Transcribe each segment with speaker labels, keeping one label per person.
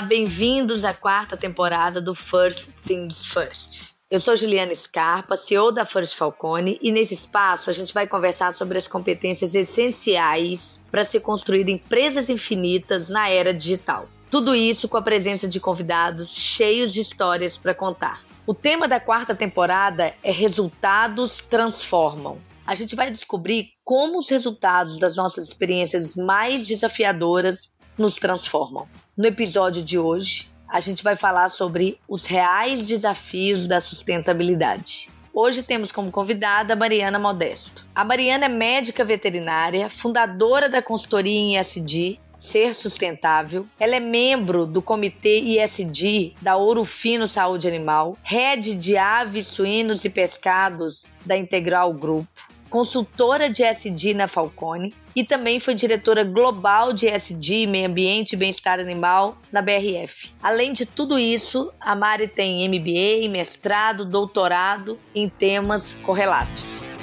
Speaker 1: Olá, bem-vindos à quarta temporada do First Things First. Eu sou Juliana Scarpa, CEO da First Falcone, e nesse espaço a gente vai conversar sobre as competências essenciais para se construir empresas infinitas na era digital. Tudo isso com a presença de convidados cheios de histórias para contar. O tema da quarta temporada é Resultados Transformam. A gente vai descobrir como os resultados das nossas experiências mais desafiadoras nos transformam. No episódio de hoje, a gente vai falar sobre os reais desafios da sustentabilidade. Hoje temos como convidada a Mariana Modesto. A Mariana é médica veterinária, fundadora da consultoria em ISD, Ser Sustentável. Ela é membro do comitê ISD da Ouro Fino Saúde Animal, head de aves, suínos e pescados da Integral Grupo consultora de SD na Falcone e também foi diretora global de SD, Meio Ambiente e Bem-Estar Animal na BRF. Além de tudo isso, a Mari tem MBA, mestrado, doutorado em temas correlatos.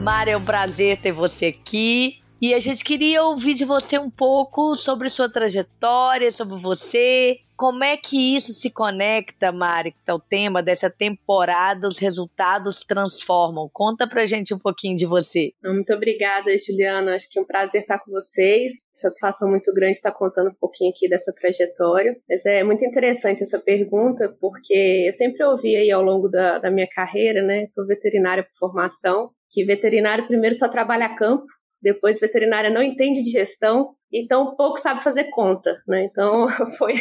Speaker 1: Mari, é um prazer ter você aqui. E a gente queria ouvir de você um pouco sobre sua trajetória, sobre você, como é que isso se conecta, Mari, que é o tema dessa temporada, os resultados transformam? Conta pra gente um pouquinho de você.
Speaker 2: Muito obrigada, Juliana. Acho que é um prazer estar com vocês. Satisfação muito grande estar contando um pouquinho aqui dessa trajetória. Mas é muito interessante essa pergunta, porque eu sempre ouvi aí ao longo da, da minha carreira, né? Sou veterinária por formação, que veterinário primeiro só trabalha campo, depois veterinária não entende de gestão, então pouco sabe fazer conta, né? Então foi,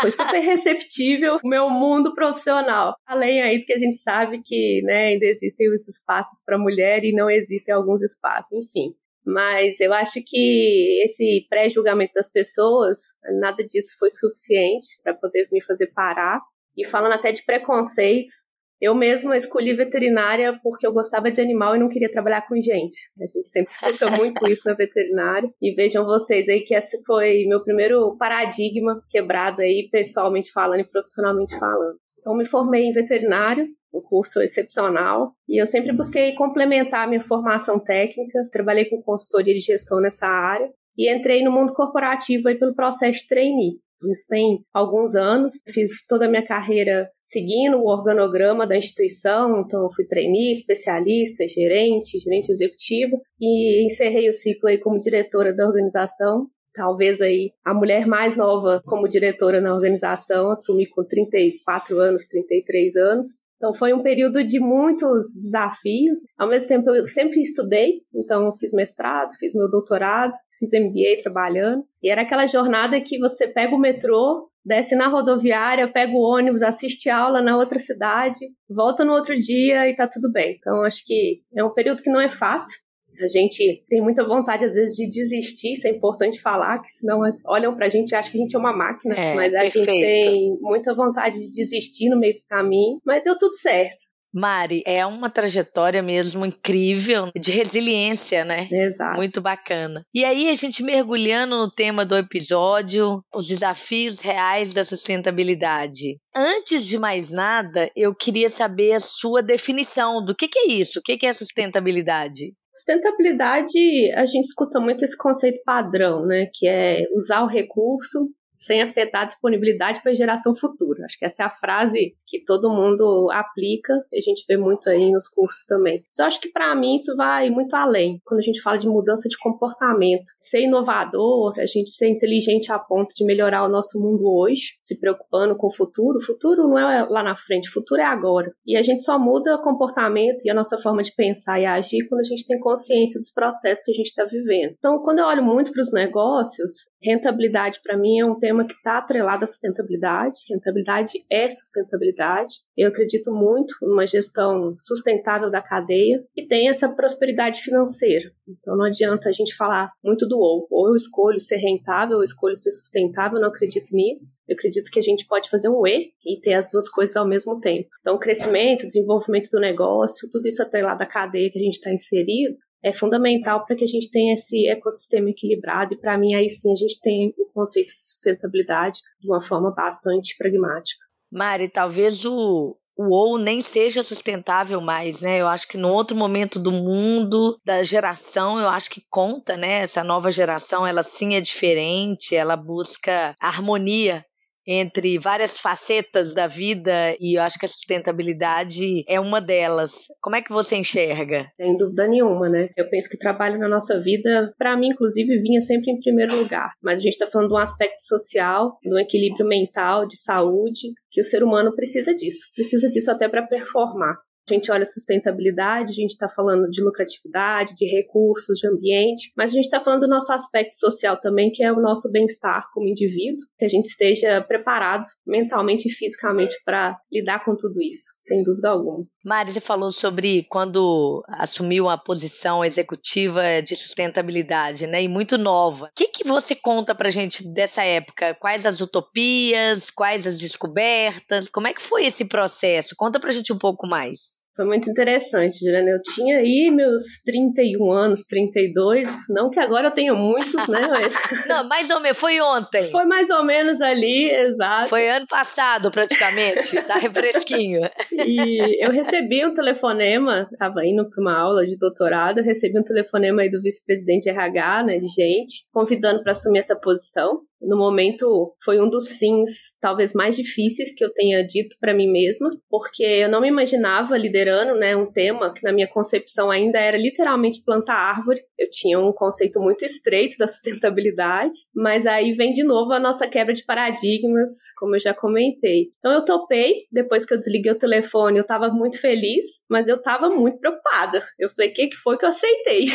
Speaker 2: foi super receptível o meu mundo profissional. Além aí do que a gente sabe que né, ainda existem os espaços para mulher e não existem alguns espaços, enfim. Mas eu acho que esse pré-julgamento das pessoas, nada disso foi suficiente para poder me fazer parar. E falando até de preconceitos, eu mesma escolhi veterinária porque eu gostava de animal e não queria trabalhar com gente. A gente sempre escuta muito isso na veterinária. E vejam vocês aí que esse foi meu primeiro paradigma quebrado aí, pessoalmente falando e profissionalmente falando. Então, me formei em veterinário, um curso excepcional, e eu sempre busquei complementar a minha formação técnica. Trabalhei com consultoria de gestão nessa área e entrei no mundo corporativo aí pelo processo de trainee. Isso tem alguns anos. Fiz toda a minha carreira seguindo o organograma da instituição, então fui trainee, especialista, gerente, gerente executivo e encerrei o ciclo aí como diretora da organização. Talvez aí a mulher mais nova como diretora na organização, assumi com 34 anos, 33 anos. Então foi um período de muitos desafios. Ao mesmo tempo eu sempre estudei, então fiz mestrado, fiz meu doutorado, fiz MBA trabalhando. E era aquela jornada que você pega o metrô, desce na rodoviária, pega o ônibus, assiste aula na outra cidade, volta no outro dia e tá tudo bem. Então acho que é um período que não é fácil. A gente tem muita vontade, às vezes, de desistir, isso é importante falar, que senão olham pra gente e acham que a gente é uma máquina. É, mas a perfeito. gente tem muita vontade de desistir no meio do caminho, mas deu tudo certo.
Speaker 1: Mari, é uma trajetória mesmo incrível de resiliência, né?
Speaker 2: Exato.
Speaker 1: Muito bacana. E aí, a gente mergulhando no tema do episódio, os desafios reais da sustentabilidade. Antes de mais nada, eu queria saber a sua definição do que, que é isso, o que, que é sustentabilidade.
Speaker 2: Sustentabilidade, a gente escuta muito esse conceito padrão, né? Que é usar o recurso sem afetar a disponibilidade para a geração futura. Acho que essa é a frase que todo mundo aplica e a gente vê muito aí nos cursos também. Só acho que para mim isso vai muito além. Quando a gente fala de mudança de comportamento, ser inovador, a gente ser inteligente a ponto de melhorar o nosso mundo hoje, se preocupando com o futuro. O futuro não é lá na frente, o futuro é agora. E a gente só muda o comportamento e a nossa forma de pensar e agir quando a gente tem consciência dos processos que a gente está vivendo. Então, quando eu olho muito para os negócios, rentabilidade para mim é um tema que está atrelado à sustentabilidade. Rentabilidade é sustentabilidade. Eu acredito muito numa gestão sustentável da cadeia que tem essa prosperidade financeira. Então não adianta a gente falar muito do ou. Ou eu escolho ser rentável, ou eu escolho ser sustentável, eu não acredito nisso. Eu acredito que a gente pode fazer um E e ter as duas coisas ao mesmo tempo. Então, crescimento, desenvolvimento do negócio, tudo isso atrelado à cadeia que a gente está inserido, é fundamental para que a gente tenha esse ecossistema equilibrado e para mim aí sim a gente tem o conceito de sustentabilidade de uma forma bastante pragmática.
Speaker 1: Mari, talvez o, o ou nem seja sustentável mais, né? Eu acho que no outro momento do mundo, da geração, eu acho que conta, né? Essa nova geração, ela sim é diferente, ela busca harmonia entre várias facetas da vida e eu acho que a sustentabilidade é uma delas. Como é que você enxerga?
Speaker 2: Sem dúvida nenhuma, né? Eu penso que trabalho na nossa vida, para mim, inclusive, vinha sempre em primeiro lugar. Mas a gente está falando de um aspecto social, de um equilíbrio mental, de saúde, que o ser humano precisa disso. Precisa disso até para performar. A gente olha sustentabilidade, a gente está falando de lucratividade, de recursos, de ambiente, mas a gente está falando do nosso aspecto social também, que é o nosso bem-estar como indivíduo, que a gente esteja preparado mentalmente e fisicamente para lidar com tudo isso, sem dúvida alguma.
Speaker 1: Mari, você falou sobre quando assumiu a posição executiva de sustentabilidade, né? E muito nova. O que, que você conta pra gente dessa época? Quais as utopias? Quais as descobertas? Como é que foi esse processo? Conta pra gente um pouco mais.
Speaker 2: Foi muito interessante, Juliana. Eu tinha aí meus 31 anos, 32. Não que agora eu tenha muitos, né? Mas...
Speaker 1: Não, mais ou menos. Foi ontem.
Speaker 2: Foi mais ou menos ali, exato.
Speaker 1: Foi ano passado, praticamente. tá refresquinho.
Speaker 2: E eu recebi um telefonema, estava indo para uma aula de doutorado, eu recebi um telefonema aí do vice-presidente RH, né, de gente, convidando para assumir essa posição no momento foi um dos sims talvez mais difíceis que eu tenha dito para mim mesma, porque eu não me imaginava liderando, né, um tema que na minha concepção ainda era literalmente plantar árvore. Eu tinha um conceito muito estreito da sustentabilidade, mas aí vem de novo a nossa quebra de paradigmas, como eu já comentei. Então eu topei, depois que eu desliguei o telefone, eu estava muito feliz, mas eu estava muito preocupada. Eu falei, que, que foi que eu aceitei?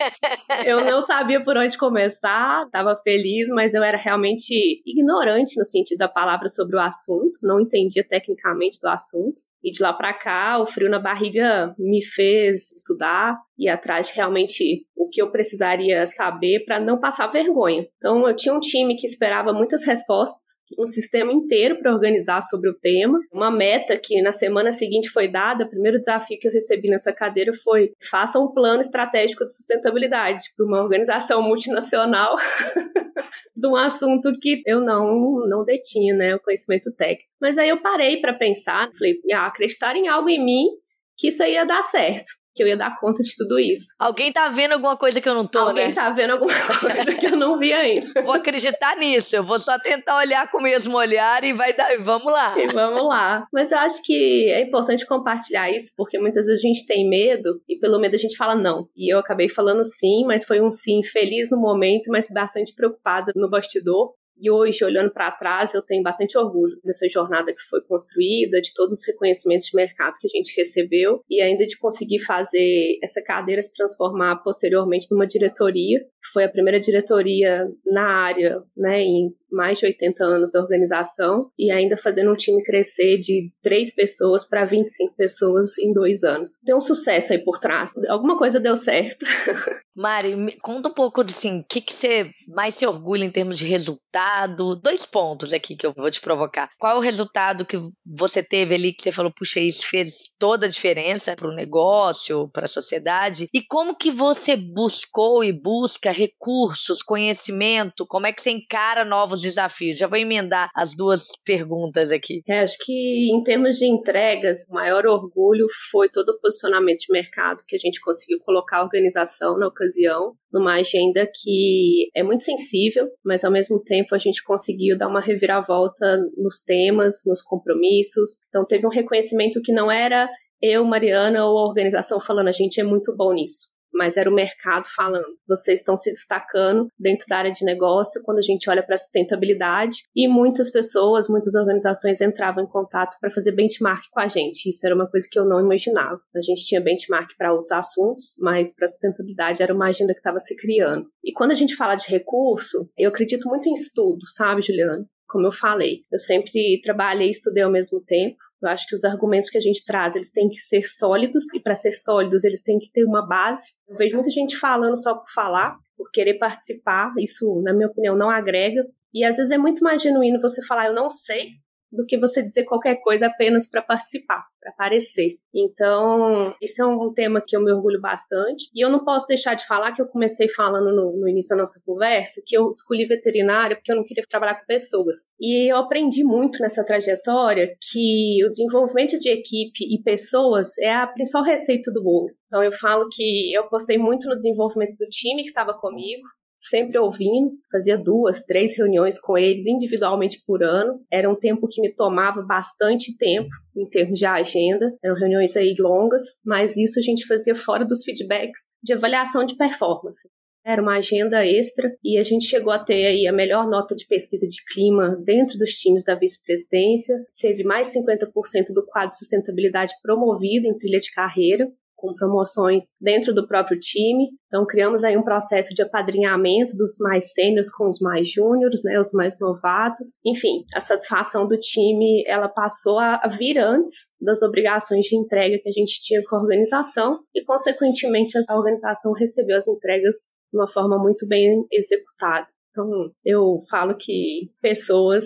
Speaker 2: eu não sabia por onde começar, estava feliz, mas eu era realmente ignorante no sentido da palavra sobre o assunto, não entendia tecnicamente do assunto. E de lá para cá, o frio na barriga me fez estudar e atrás de realmente o que eu precisaria saber para não passar vergonha. Então, eu tinha um time que esperava muitas respostas, um sistema inteiro para organizar sobre o tema, uma meta que na semana seguinte foi dada. O primeiro desafio que eu recebi nessa cadeira foi: faça um plano estratégico de sustentabilidade para uma organização multinacional. de um assunto que eu não não detinha, né, o conhecimento técnico. Mas aí eu parei para pensar, falei, ah, acreditar em algo em mim que isso ia dar certo que eu ia dar conta de tudo isso.
Speaker 1: Alguém tá vendo alguma coisa que eu não tô,
Speaker 2: Alguém
Speaker 1: né?
Speaker 2: Alguém tá vendo alguma coisa que eu não vi ainda.
Speaker 1: Vou acreditar nisso, eu vou só tentar olhar com o mesmo olhar e vai dar, vamos lá.
Speaker 2: E vamos lá. Mas eu acho que é importante compartilhar isso, porque muitas vezes a gente tem medo e pelo medo a gente fala não. E eu acabei falando sim, mas foi um sim feliz no momento, mas bastante preocupada no bastidor. E hoje, olhando para trás, eu tenho bastante orgulho dessa jornada que foi construída, de todos os reconhecimentos de mercado que a gente recebeu e ainda de conseguir fazer essa cadeira se transformar posteriormente numa diretoria, que foi a primeira diretoria na área, né, em mais de 80 anos da organização e ainda fazendo um time crescer de 3 pessoas para 25 pessoas em dois anos. Tem um sucesso aí por trás. Alguma coisa deu certo.
Speaker 1: Mari, conta um pouco assim, o que, que você mais se orgulha em termos de resultado? Dois pontos aqui que eu vou te provocar. Qual é o resultado que você teve ali que você falou, puxa, isso fez toda a diferença para o negócio, para a sociedade? E como que você buscou e busca recursos, conhecimento? Como é que você encara novos desafios? Já vou emendar as duas perguntas aqui.
Speaker 2: É, acho que em termos de entregas, o maior orgulho foi todo o posicionamento de mercado que a gente conseguiu colocar a organização na ocasião, numa agenda que é muito sensível, mas ao mesmo tempo a gente conseguiu dar uma reviravolta nos temas, nos compromissos. Então teve um reconhecimento que não era eu, Mariana ou a organização falando a gente é muito bom nisso mas era o mercado falando. Vocês estão se destacando dentro da área de negócio quando a gente olha para a sustentabilidade e muitas pessoas, muitas organizações entravam em contato para fazer benchmark com a gente. Isso era uma coisa que eu não imaginava. A gente tinha benchmark para outros assuntos, mas para sustentabilidade era uma agenda que estava se criando. E quando a gente fala de recurso, eu acredito muito em estudo, sabe, Juliana? Como eu falei, eu sempre trabalhei e estudei ao mesmo tempo. Eu acho que os argumentos que a gente traz, eles têm que ser sólidos e para ser sólidos, eles têm que ter uma base. Eu vejo muita gente falando só por falar, por querer participar. Isso, na minha opinião, não agrega. E às vezes é muito mais genuíno você falar eu não sei do que você dizer qualquer coisa apenas para participar, para aparecer. Então, isso é um tema que eu me orgulho bastante. E eu não posso deixar de falar que eu comecei falando no, no início da nossa conversa que eu escolhi veterinária porque eu não queria trabalhar com pessoas. E eu aprendi muito nessa trajetória que o desenvolvimento de equipe e pessoas é a principal receita do bolo. Então, eu falo que eu postei muito no desenvolvimento do time que estava comigo, sempre ouvindo, fazia duas, três reuniões com eles individualmente por ano. Era um tempo que me tomava bastante tempo em termos de agenda, eram reuniões aí longas, mas isso a gente fazia fora dos feedbacks de avaliação de performance. Era uma agenda extra e a gente chegou a ter aí a melhor nota de pesquisa de clima dentro dos times da vice-presidência. Teve mais 50% do quadro de sustentabilidade promovido em trilha de carreira com promoções dentro do próprio time. Então, criamos aí um processo de apadrinhamento dos mais sêniores com os mais júniores, né, os mais novatos. Enfim, a satisfação do time, ela passou a vir antes das obrigações de entrega que a gente tinha com a organização e, consequentemente, a organização recebeu as entregas de uma forma muito bem executada. Então, eu falo que pessoas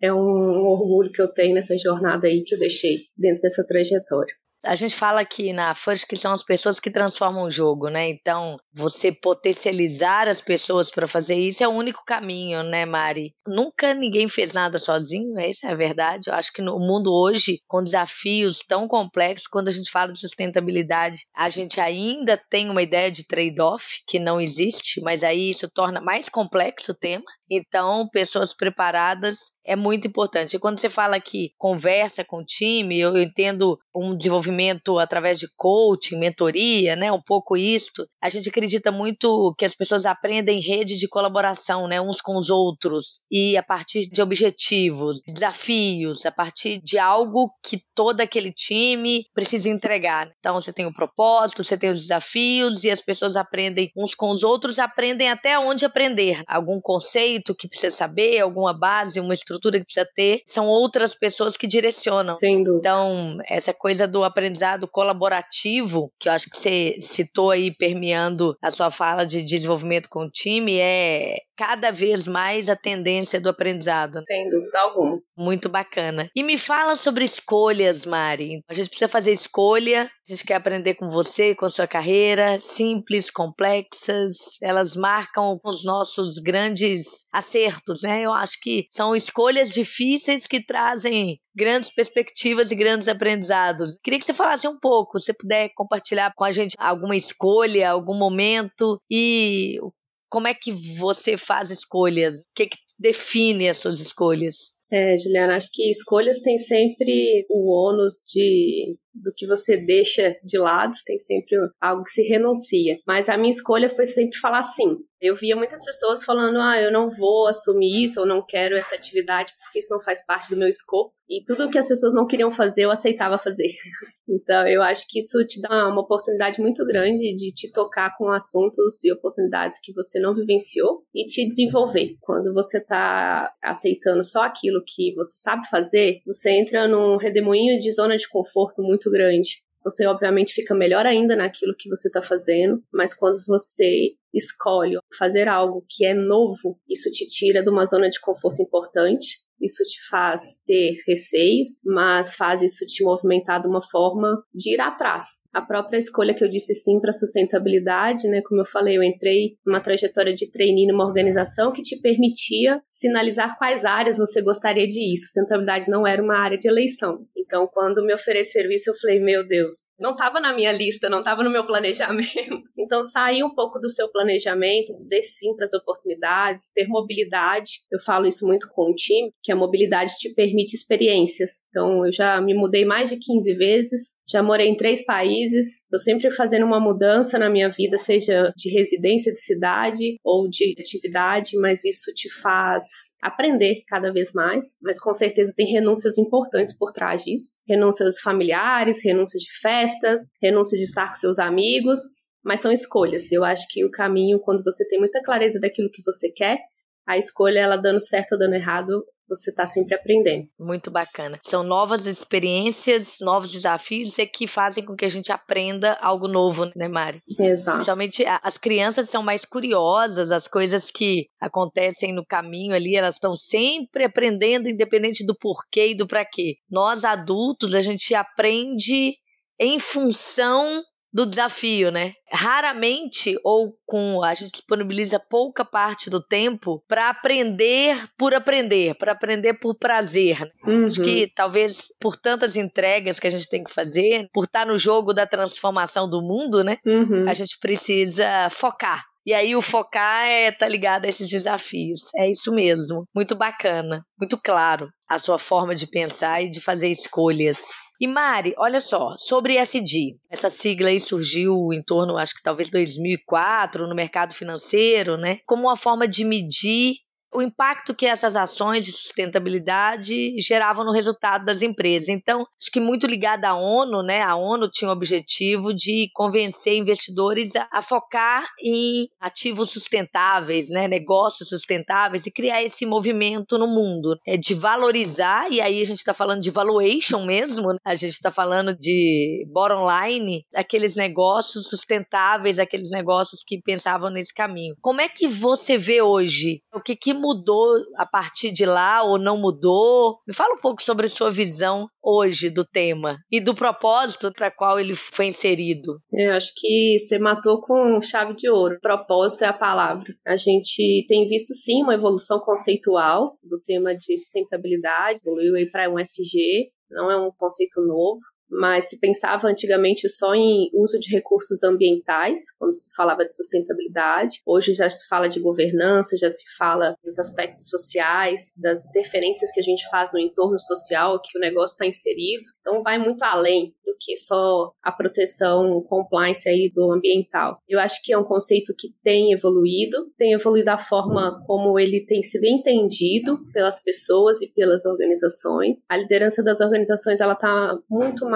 Speaker 2: é um orgulho que eu tenho nessa jornada aí que eu deixei dentro dessa trajetória
Speaker 1: a gente fala aqui na First que são as pessoas que transformam o jogo, né? Então, você potencializar as pessoas para fazer isso é o único caminho, né, Mari? Nunca ninguém fez nada sozinho, essa é a verdade. Eu acho que no mundo hoje, com desafios tão complexos, quando a gente fala de sustentabilidade, a gente ainda tem uma ideia de trade-off que não existe, mas aí isso torna mais complexo o tema. Então, pessoas preparadas é muito importante. E quando você fala que conversa com o time, eu entendo um desenvolvimento através de coaching, mentoria, né? Um pouco isto. A gente acredita muito que as pessoas aprendem em rede de colaboração, né? Uns com os outros. E a partir de objetivos, desafios, a partir de algo que todo aquele time precisa entregar. Então, você tem o propósito, você tem os desafios e as pessoas aprendem uns com os outros, aprendem até onde aprender. Algum conceito que precisa saber, alguma base, uma estrutura que precisa ter, são outras pessoas que direcionam. Então, essa coisa do aprendizado colaborativo, que eu acho que você citou aí permeando a sua fala de desenvolvimento com o time, é cada vez mais a tendência do aprendizado.
Speaker 2: Sem dúvida alguma.
Speaker 1: Muito bacana. E me fala sobre escolhas, Mari. A gente precisa fazer escolha, a gente quer aprender com você, com a sua carreira, simples, complexas, elas marcam os nossos grandes acertos, né? Eu acho que são escolhas difíceis que trazem grandes perspectivas e grandes aprendizados. Queria que você falasse um pouco, se puder compartilhar com a gente alguma escolha, algum momento e como é que você faz escolhas? O que, que define as suas escolhas?
Speaker 2: É, Juliana, acho que escolhas têm sempre o ônus de do que você deixa de lado, tem sempre algo que se renuncia. Mas a minha escolha foi sempre falar sim. Eu via muitas pessoas falando: ah, eu não vou assumir isso, ou não quero essa atividade porque isso não faz parte do meu escopo. E tudo que as pessoas não queriam fazer, eu aceitava fazer. Então, eu acho que isso te dá uma oportunidade muito grande de te tocar com assuntos e oportunidades que você não vivenciou e te desenvolver. Quando você está aceitando só aquilo que você sabe fazer, você entra num redemoinho de zona de conforto muito grande. Você, obviamente, fica melhor ainda naquilo que você está fazendo, mas quando você escolhe fazer algo que é novo, isso te tira de uma zona de conforto importante isso te faz ter receios, mas faz isso te movimentar de uma forma de ir atrás. A própria escolha que eu disse sim para sustentabilidade, né? Como eu falei, eu entrei numa trajetória de trainee numa organização que te permitia sinalizar quais áreas você gostaria de ir. Sustentabilidade não era uma área de eleição. Então, quando me ofereceram isso, eu falei, meu Deus, não estava na minha lista, não estava no meu planejamento. Então, sair um pouco do seu planejamento, dizer sim para as oportunidades, ter mobilidade. Eu falo isso muito com o time, que a mobilidade te permite experiências. Então, eu já me mudei mais de 15 vezes, já morei em três países, estou sempre fazendo uma mudança na minha vida, seja de residência de cidade ou de atividade, mas isso te faz aprender cada vez mais. Mas com certeza tem renúncias importantes por trás disso renúncias familiares, renúncias de festas, renúncias de estar com seus amigos, mas são escolhas. Eu acho que o caminho, quando você tem muita clareza daquilo que você quer, a escolha, ela dando certo ou dando errado, você está sempre aprendendo.
Speaker 1: Muito bacana. São novas experiências, novos desafios e que fazem com que a gente aprenda algo novo, né, Mari?
Speaker 2: Exato.
Speaker 1: Principalmente as crianças são mais curiosas, as coisas que acontecem no caminho ali, elas estão sempre aprendendo, independente do porquê e do para quê. Nós adultos, a gente aprende em função do desafio, né? Raramente ou com a gente disponibiliza pouca parte do tempo para aprender por aprender, para aprender por prazer. Né? Uhum. Acho que talvez por tantas entregas que a gente tem que fazer, por estar no jogo da transformação do mundo, né? Uhum. A gente precisa focar. E aí o focar é tá ligado a esses desafios. É isso mesmo. Muito bacana, muito claro a sua forma de pensar e de fazer escolhas. E Mari, olha só, sobre SD, essa sigla aí surgiu em torno, acho que talvez 2004, no mercado financeiro, né? Como uma forma de medir o impacto que essas ações de sustentabilidade geravam no resultado das empresas. Então, acho que muito ligada à ONU, né? A ONU tinha o objetivo de convencer investidores a, a focar em ativos sustentáveis, né? Negócios sustentáveis e criar esse movimento no mundo, é de valorizar. E aí a gente está falando de valuation mesmo. Né? A gente está falando de bottom line, aqueles negócios sustentáveis, aqueles negócios que pensavam nesse caminho. Como é que você vê hoje? O que, que mudou a partir de lá ou não mudou? Me fala um pouco sobre a sua visão hoje do tema e do propósito para qual ele foi inserido.
Speaker 2: Eu acho que você matou com chave de ouro. Propósito é a palavra. A gente tem visto sim uma evolução conceitual do tema de sustentabilidade, evoluiu aí para um SG, não é um conceito novo mas se pensava antigamente só em uso de recursos ambientais, quando se falava de sustentabilidade. Hoje já se fala de governança, já se fala dos aspectos sociais, das interferências que a gente faz no entorno social, que o negócio está inserido. Então vai muito além do que só a proteção compliance aí do ambiental. Eu acho que é um conceito que tem evoluído, tem evoluído a forma como ele tem sido entendido pelas pessoas e pelas organizações. A liderança das organizações ela está muito mais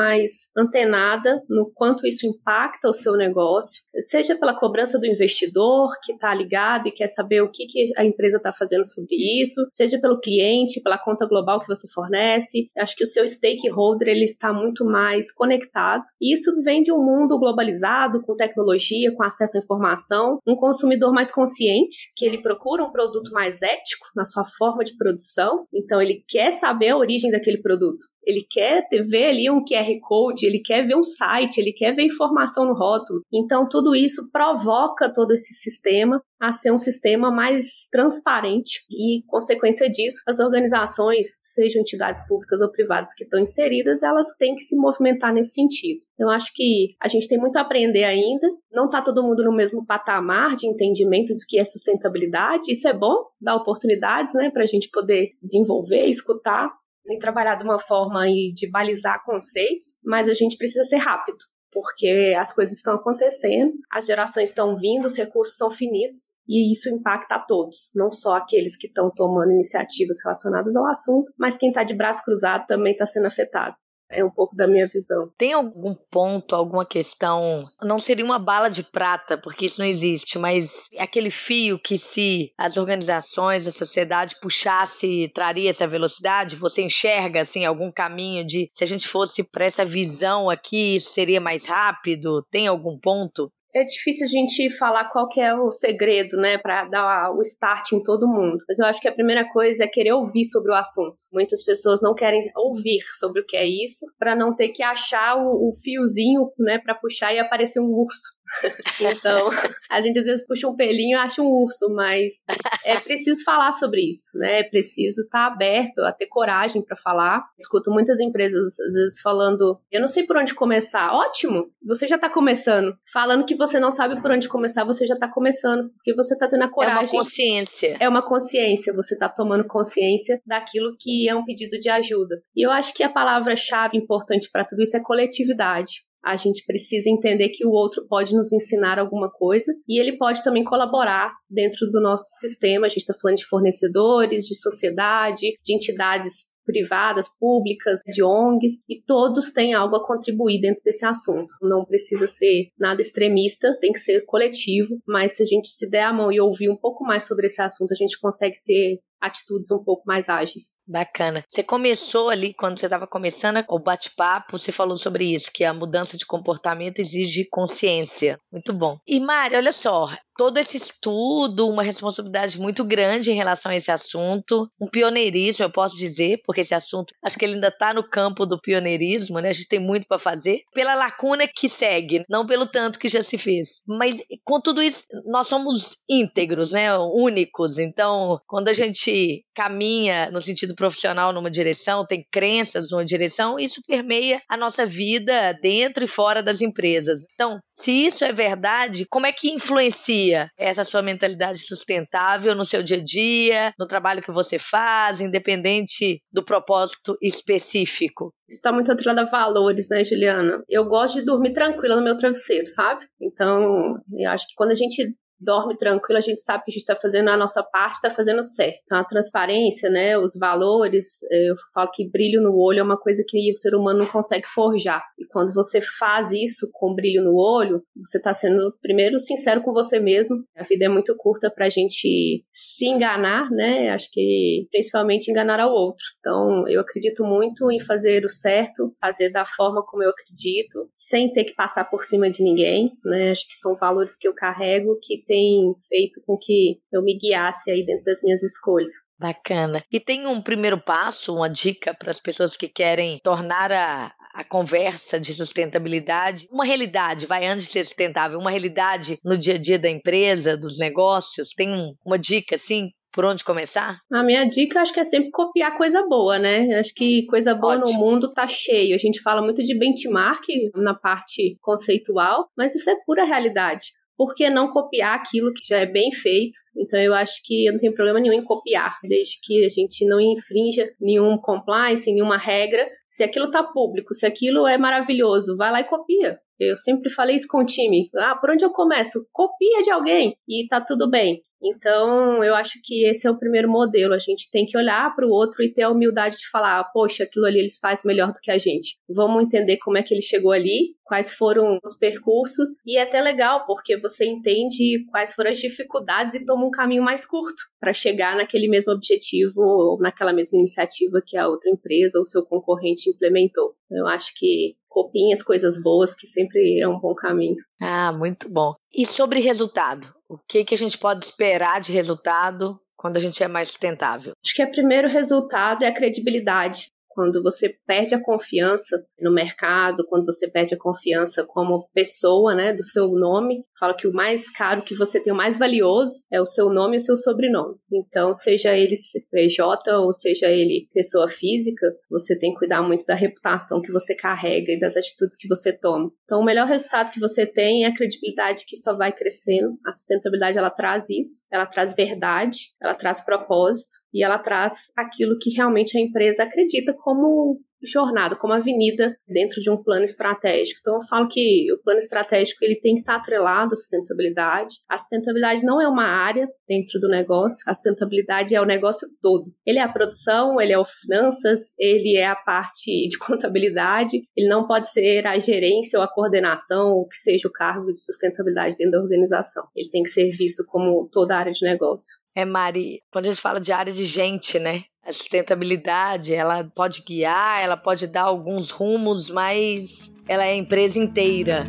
Speaker 2: antenada no quanto isso impacta o seu negócio, seja pela cobrança do investidor que está ligado e quer saber o que, que a empresa está fazendo sobre isso, seja pelo cliente, pela conta global que você fornece. Acho que o seu stakeholder ele está muito mais conectado. E isso vem de um mundo globalizado, com tecnologia, com acesso à informação, um consumidor mais consciente, que ele procura um produto mais ético na sua forma de produção, então ele quer saber a origem daquele produto. Ele quer ver ali um QR Code, ele quer ver um site, ele quer ver informação no rótulo. Então, tudo isso provoca todo esse sistema a ser um sistema mais transparente e, consequência disso, as organizações, sejam entidades públicas ou privadas que estão inseridas, elas têm que se movimentar nesse sentido. Eu acho que a gente tem muito a aprender ainda, não está todo mundo no mesmo patamar de entendimento do que é sustentabilidade, isso é bom, dá oportunidades né, para a gente poder desenvolver, escutar, e trabalhar de uma forma aí de balizar conceitos, mas a gente precisa ser rápido, porque as coisas estão acontecendo, as gerações estão vindo, os recursos são finitos e isso impacta a todos, não só aqueles que estão tomando iniciativas relacionadas ao assunto, mas quem está de braço cruzado também está sendo afetado. É um pouco da minha visão.
Speaker 1: Tem algum ponto, alguma questão? Não seria uma bala de prata, porque isso não existe, mas aquele fio que se as organizações, a sociedade puxasse, traria essa velocidade? Você enxerga assim algum caminho de se a gente fosse para essa visão aqui, isso seria mais rápido? Tem algum ponto?
Speaker 2: É difícil a gente falar qual que é o segredo, né, para dar o start em todo mundo. Mas eu acho que a primeira coisa é querer ouvir sobre o assunto. Muitas pessoas não querem ouvir sobre o que é isso, para não ter que achar o, o fiozinho, né, para puxar e aparecer um urso. Então, a gente às vezes puxa um pelinho e acha um urso, mas é preciso falar sobre isso, né? É preciso estar aberto a ter coragem para falar. Escuto muitas empresas às vezes falando, eu não sei por onde começar. Ótimo, você já está começando. Falando que você não sabe por onde começar, você já está começando, porque você está tendo a coragem. É
Speaker 1: uma consciência.
Speaker 2: É uma consciência, você está tomando consciência daquilo que é um pedido de ajuda. E eu acho que a palavra-chave importante para tudo isso é coletividade. A gente precisa entender que o outro pode nos ensinar alguma coisa e ele pode também colaborar dentro do nosso sistema. A gente está falando de fornecedores, de sociedade, de entidades privadas, públicas, de ONGs, e todos têm algo a contribuir dentro desse assunto. Não precisa ser nada extremista, tem que ser coletivo, mas se a gente se der a mão e ouvir um pouco mais sobre esse assunto, a gente consegue ter atitudes um pouco mais ágeis.
Speaker 1: Bacana. Você começou ali, quando você estava começando o bate-papo, você falou sobre isso, que a mudança de comportamento exige consciência. Muito bom. E Mari, olha só, todo esse estudo, uma responsabilidade muito grande em relação a esse assunto, um pioneirismo, eu posso dizer, porque esse assunto, acho que ele ainda está no campo do pioneirismo, né? A gente tem muito para fazer, pela lacuna que segue, não pelo tanto que já se fez. Mas com tudo isso, nós somos íntegros, né? Únicos. Então, quando a gente caminha no sentido profissional numa direção, tem crenças numa direção, isso permeia a nossa vida dentro e fora das empresas. Então, se isso é verdade, como é que influencia essa sua mentalidade sustentável no seu dia a dia, no trabalho que você faz, independente do propósito específico?
Speaker 2: Está muito atrelado a valores, né, Juliana? Eu gosto de dormir tranquila no meu travesseiro, sabe? Então, eu acho que quando a gente dorme tranquilo, a gente sabe que a gente está fazendo a nossa parte, está fazendo certo. Então, a transparência, né, os valores, eu falo que brilho no olho é uma coisa que o ser humano não consegue forjar. E quando você faz isso com brilho no olho, você está sendo, primeiro, sincero com você mesmo. A vida é muito curta para a gente se enganar, né, acho que principalmente enganar ao outro. Então, eu acredito muito em fazer o certo, fazer da forma como eu acredito, sem ter que passar por cima de ninguém, né, acho que são valores que eu carrego que tem feito com que eu me guiasse aí dentro das minhas escolhas.
Speaker 1: Bacana. E tem um primeiro passo, uma dica para as pessoas que querem tornar a, a conversa de sustentabilidade uma realidade, vai antes de ser sustentável, uma realidade no dia a dia da empresa, dos negócios? Tem um, uma dica assim por onde começar?
Speaker 2: A minha dica acho que é sempre copiar coisa boa, né? Acho que coisa boa Ótimo. no mundo tá cheio. A gente fala muito de benchmark na parte conceitual, mas isso é pura realidade por que não copiar aquilo que já é bem feito? Então eu acho que eu não tenho problema nenhum em copiar, desde que a gente não infrinja nenhum compliance, nenhuma regra. Se aquilo está público, se aquilo é maravilhoso, vai lá e copia. Eu sempre falei isso com o time. Ah, por onde eu começo? Copia de alguém e tá tudo bem. Então, eu acho que esse é o primeiro modelo. A gente tem que olhar para o outro e ter a humildade de falar: poxa, aquilo ali eles fazem melhor do que a gente. Vamos entender como é que ele chegou ali, quais foram os percursos. E é até legal, porque você entende quais foram as dificuldades e toma um caminho mais curto para chegar naquele mesmo objetivo ou naquela mesma iniciativa que a outra empresa ou seu concorrente implementou. Eu acho que copiem as coisas boas, que sempre é um bom caminho.
Speaker 1: Ah, muito bom. E sobre resultado? O que, que a gente pode esperar de resultado quando a gente é mais sustentável?
Speaker 2: Acho que o primeiro resultado é a credibilidade quando você perde a confiança no mercado, quando você perde a confiança como pessoa, né, do seu nome. Falo que o mais caro que você tem, o mais valioso, é o seu nome e o seu sobrenome. Então, seja ele PJ ou seja ele pessoa física, você tem que cuidar muito da reputação que você carrega e das atitudes que você toma. Então, o melhor resultado que você tem é a credibilidade que só vai crescendo. A sustentabilidade, ela traz isso, ela traz verdade, ela traz propósito e ela traz aquilo que realmente a empresa acredita como jornada, como avenida dentro de um plano estratégico. Então eu falo que o plano estratégico ele tem que estar atrelado à sustentabilidade. A sustentabilidade não é uma área dentro do negócio, a sustentabilidade é o negócio todo. Ele é a produção, ele é o finanças, ele é a parte de contabilidade, ele não pode ser a gerência ou a coordenação, ou que seja o cargo de sustentabilidade dentro da organização. Ele tem que ser visto como toda a área de negócio.
Speaker 1: É, Mari, quando a gente fala de área de gente, né? A sustentabilidade, ela pode guiar, ela pode dar alguns rumos, mas ela é a empresa inteira.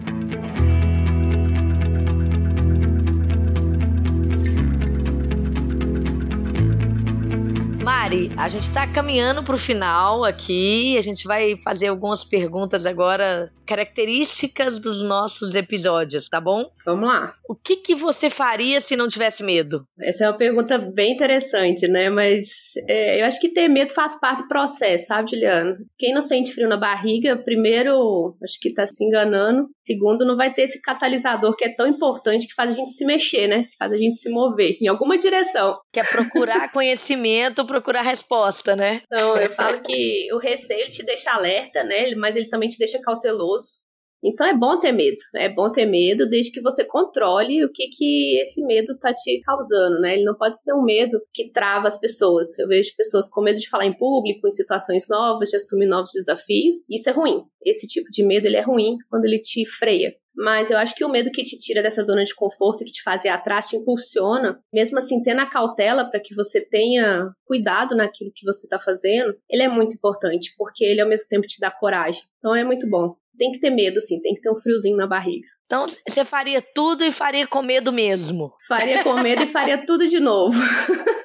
Speaker 1: Mari, a gente está caminhando para o final aqui. A gente vai fazer algumas perguntas agora, características dos nossos episódios, tá bom?
Speaker 2: Vamos lá.
Speaker 1: O que, que você faria se não tivesse medo?
Speaker 2: Essa é uma pergunta bem interessante, né? Mas é, eu acho que ter medo faz parte do processo, sabe, Juliano? Quem não sente frio na barriga, primeiro, acho que está se enganando. Segundo, não vai ter esse catalisador que é tão importante que faz a gente se mexer, né? Faz a gente se mover em alguma direção.
Speaker 1: Que é procurar conhecimento, procurar procurar resposta, né?
Speaker 2: Não, eu falo que o receio te deixa alerta, né? Mas ele também te deixa cauteloso. Então é bom ter medo, é bom ter medo desde que você controle o que, que esse medo tá te causando, né? Ele não pode ser um medo que trava as pessoas. Eu vejo pessoas com medo de falar em público, em situações novas, de assumir novos desafios. Isso é ruim. Esse tipo de medo ele é ruim quando ele te freia. Mas eu acho que o medo que te tira dessa zona de conforto, que te faz ir atrás, te impulsiona. Mesmo assim, tendo a cautela para que você tenha cuidado naquilo que você está fazendo, ele é muito importante, porque ele ao mesmo tempo te dá coragem. Então é muito bom. Tem que ter medo, sim, tem que ter um friozinho na barriga.
Speaker 1: Então você faria tudo e faria com medo mesmo.
Speaker 2: Faria com medo e faria tudo de novo.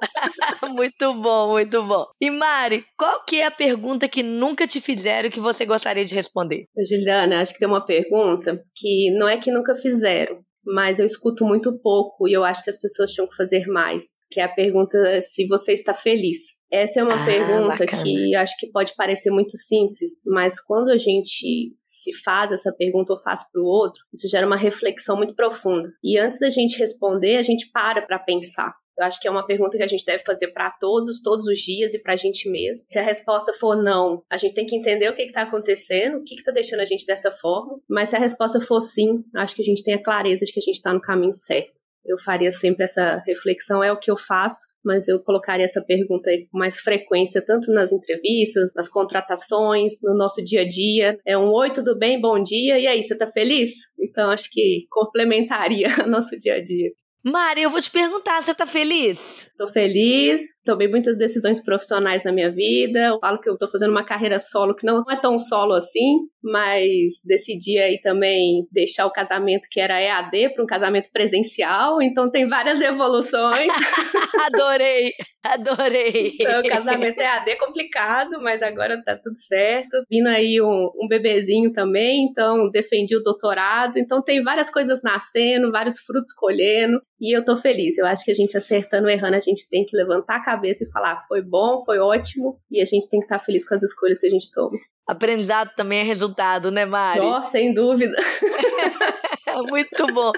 Speaker 1: muito bom, muito bom. E Mari, qual que é a pergunta que nunca te fizeram que você gostaria de responder?
Speaker 2: Juliana, acho que tem uma pergunta que não é que nunca fizeram, mas eu escuto muito pouco e eu acho que as pessoas tinham que fazer mais, que é a pergunta se você está feliz. Essa é uma ah, pergunta bacana. que acho que pode parecer muito simples, mas quando a gente se faz essa pergunta ou faz para o outro, isso gera uma reflexão muito profunda. E antes da gente responder, a gente para para pensar. Eu acho que é uma pergunta que a gente deve fazer para todos, todos os dias e para a gente mesmo. Se a resposta for não, a gente tem que entender o que está acontecendo, o que está deixando a gente dessa forma. Mas se a resposta for sim, acho que a gente tem a clareza de que a gente está no caminho certo. Eu faria sempre essa reflexão, é o que eu faço, mas eu colocaria essa pergunta aí com mais frequência, tanto nas entrevistas, nas contratações, no nosso dia a dia. É um oi, tudo bem, bom dia, e aí, você tá feliz? Então, acho que complementaria o nosso dia a dia.
Speaker 1: Mari, eu vou te perguntar, você tá feliz?
Speaker 2: Tô feliz, tomei muitas decisões profissionais na minha vida. Eu falo que eu tô fazendo uma carreira solo que não é tão solo assim, mas decidi aí também deixar o casamento que era EAD para um casamento presencial, então tem várias evoluções.
Speaker 1: adorei, adorei.
Speaker 2: Então, o casamento EAD é complicado, mas agora tá tudo certo. Vindo aí um, um bebezinho também, então defendi o doutorado, então tem várias coisas nascendo, vários frutos colhendo, e eu tô feliz. Eu acho que a gente acertando, errando, a gente tem que levantar a cabeça e falar, foi bom, foi ótimo, e a gente tem que estar tá feliz com as escolhas que a gente toma.
Speaker 1: Aprendizado também é resultado, né, Mari?
Speaker 2: Nossa, sem dúvida.
Speaker 1: Muito bom.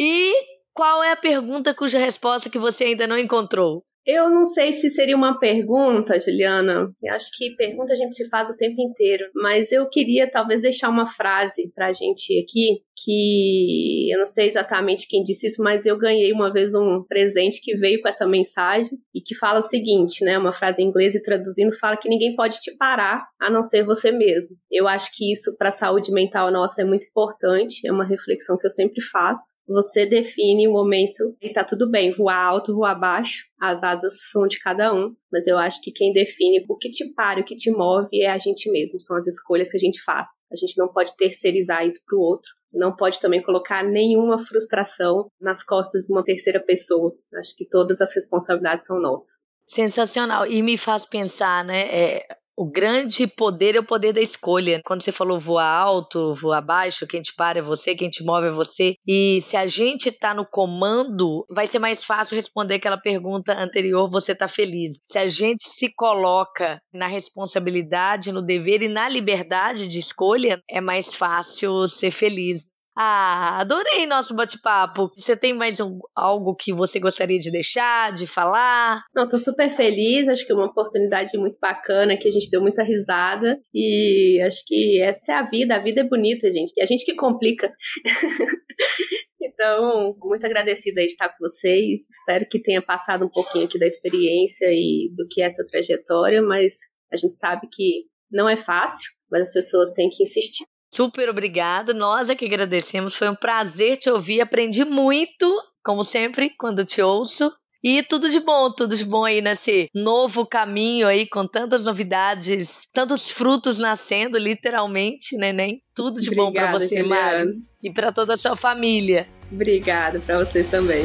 Speaker 1: E qual é a pergunta cuja resposta que você ainda não encontrou?
Speaker 2: Eu não sei se seria uma pergunta, Juliana. Eu acho que pergunta a gente se faz o tempo inteiro. Mas eu queria talvez deixar uma frase para a gente aqui, que eu não sei exatamente quem disse isso, mas eu ganhei uma vez um presente que veio com essa mensagem e que fala o seguinte, né? Uma frase em inglês e traduzindo fala que ninguém pode te parar a não ser você mesmo. Eu acho que isso para a saúde mental nossa é muito importante. É uma reflexão que eu sempre faço. Você define o momento e tá tudo bem, voar alto, voar baixo as asas são de cada um, mas eu acho que quem define o que te para, o que te move é a gente mesmo, são as escolhas que a gente faz. A gente não pode terceirizar isso para o outro, não pode também colocar nenhuma frustração nas costas de uma terceira pessoa. Acho que todas as responsabilidades são nossas.
Speaker 1: Sensacional. E me faz pensar, né? É, o grande poder é o poder da escolha. Quando você falou voar alto, voar baixo, quem te para é você, quem te move é você. E se a gente está no comando, vai ser mais fácil responder aquela pergunta anterior: você está feliz? Se a gente se coloca na responsabilidade, no dever e na liberdade de escolha, é mais fácil ser feliz. Ah, adorei nosso bate-papo. Você tem mais um, algo que você gostaria de deixar, de falar?
Speaker 2: Não, tô super feliz. Acho que é uma oportunidade muito bacana, que a gente deu muita risada. E acho que essa é a vida. A vida é bonita, gente. E a gente que complica. Então, muito agradecida de estar com vocês. Espero que tenha passado um pouquinho aqui da experiência e do que é essa trajetória, mas a gente sabe que não é fácil, mas as pessoas têm que insistir.
Speaker 1: Super obrigada. Nós é que agradecemos. Foi um prazer te ouvir. Aprendi muito, como sempre, quando te ouço. E tudo de bom, tudo de bom aí nesse novo caminho aí, com tantas novidades, tantos frutos nascendo, literalmente, neném. Tudo de Obrigada, bom para você, Mari. E para toda a sua família.
Speaker 2: Obrigada para vocês também.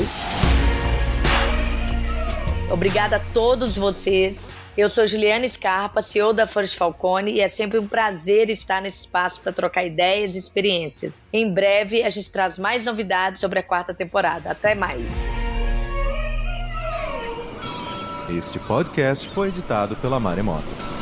Speaker 1: Obrigada a todos vocês eu sou Juliana Scarpa, CEO da First Falcone, e é sempre um prazer estar nesse espaço para trocar ideias e experiências. Em breve, a gente traz mais novidades sobre a quarta temporada. Até mais!
Speaker 3: Este podcast foi editado pela Maremoto.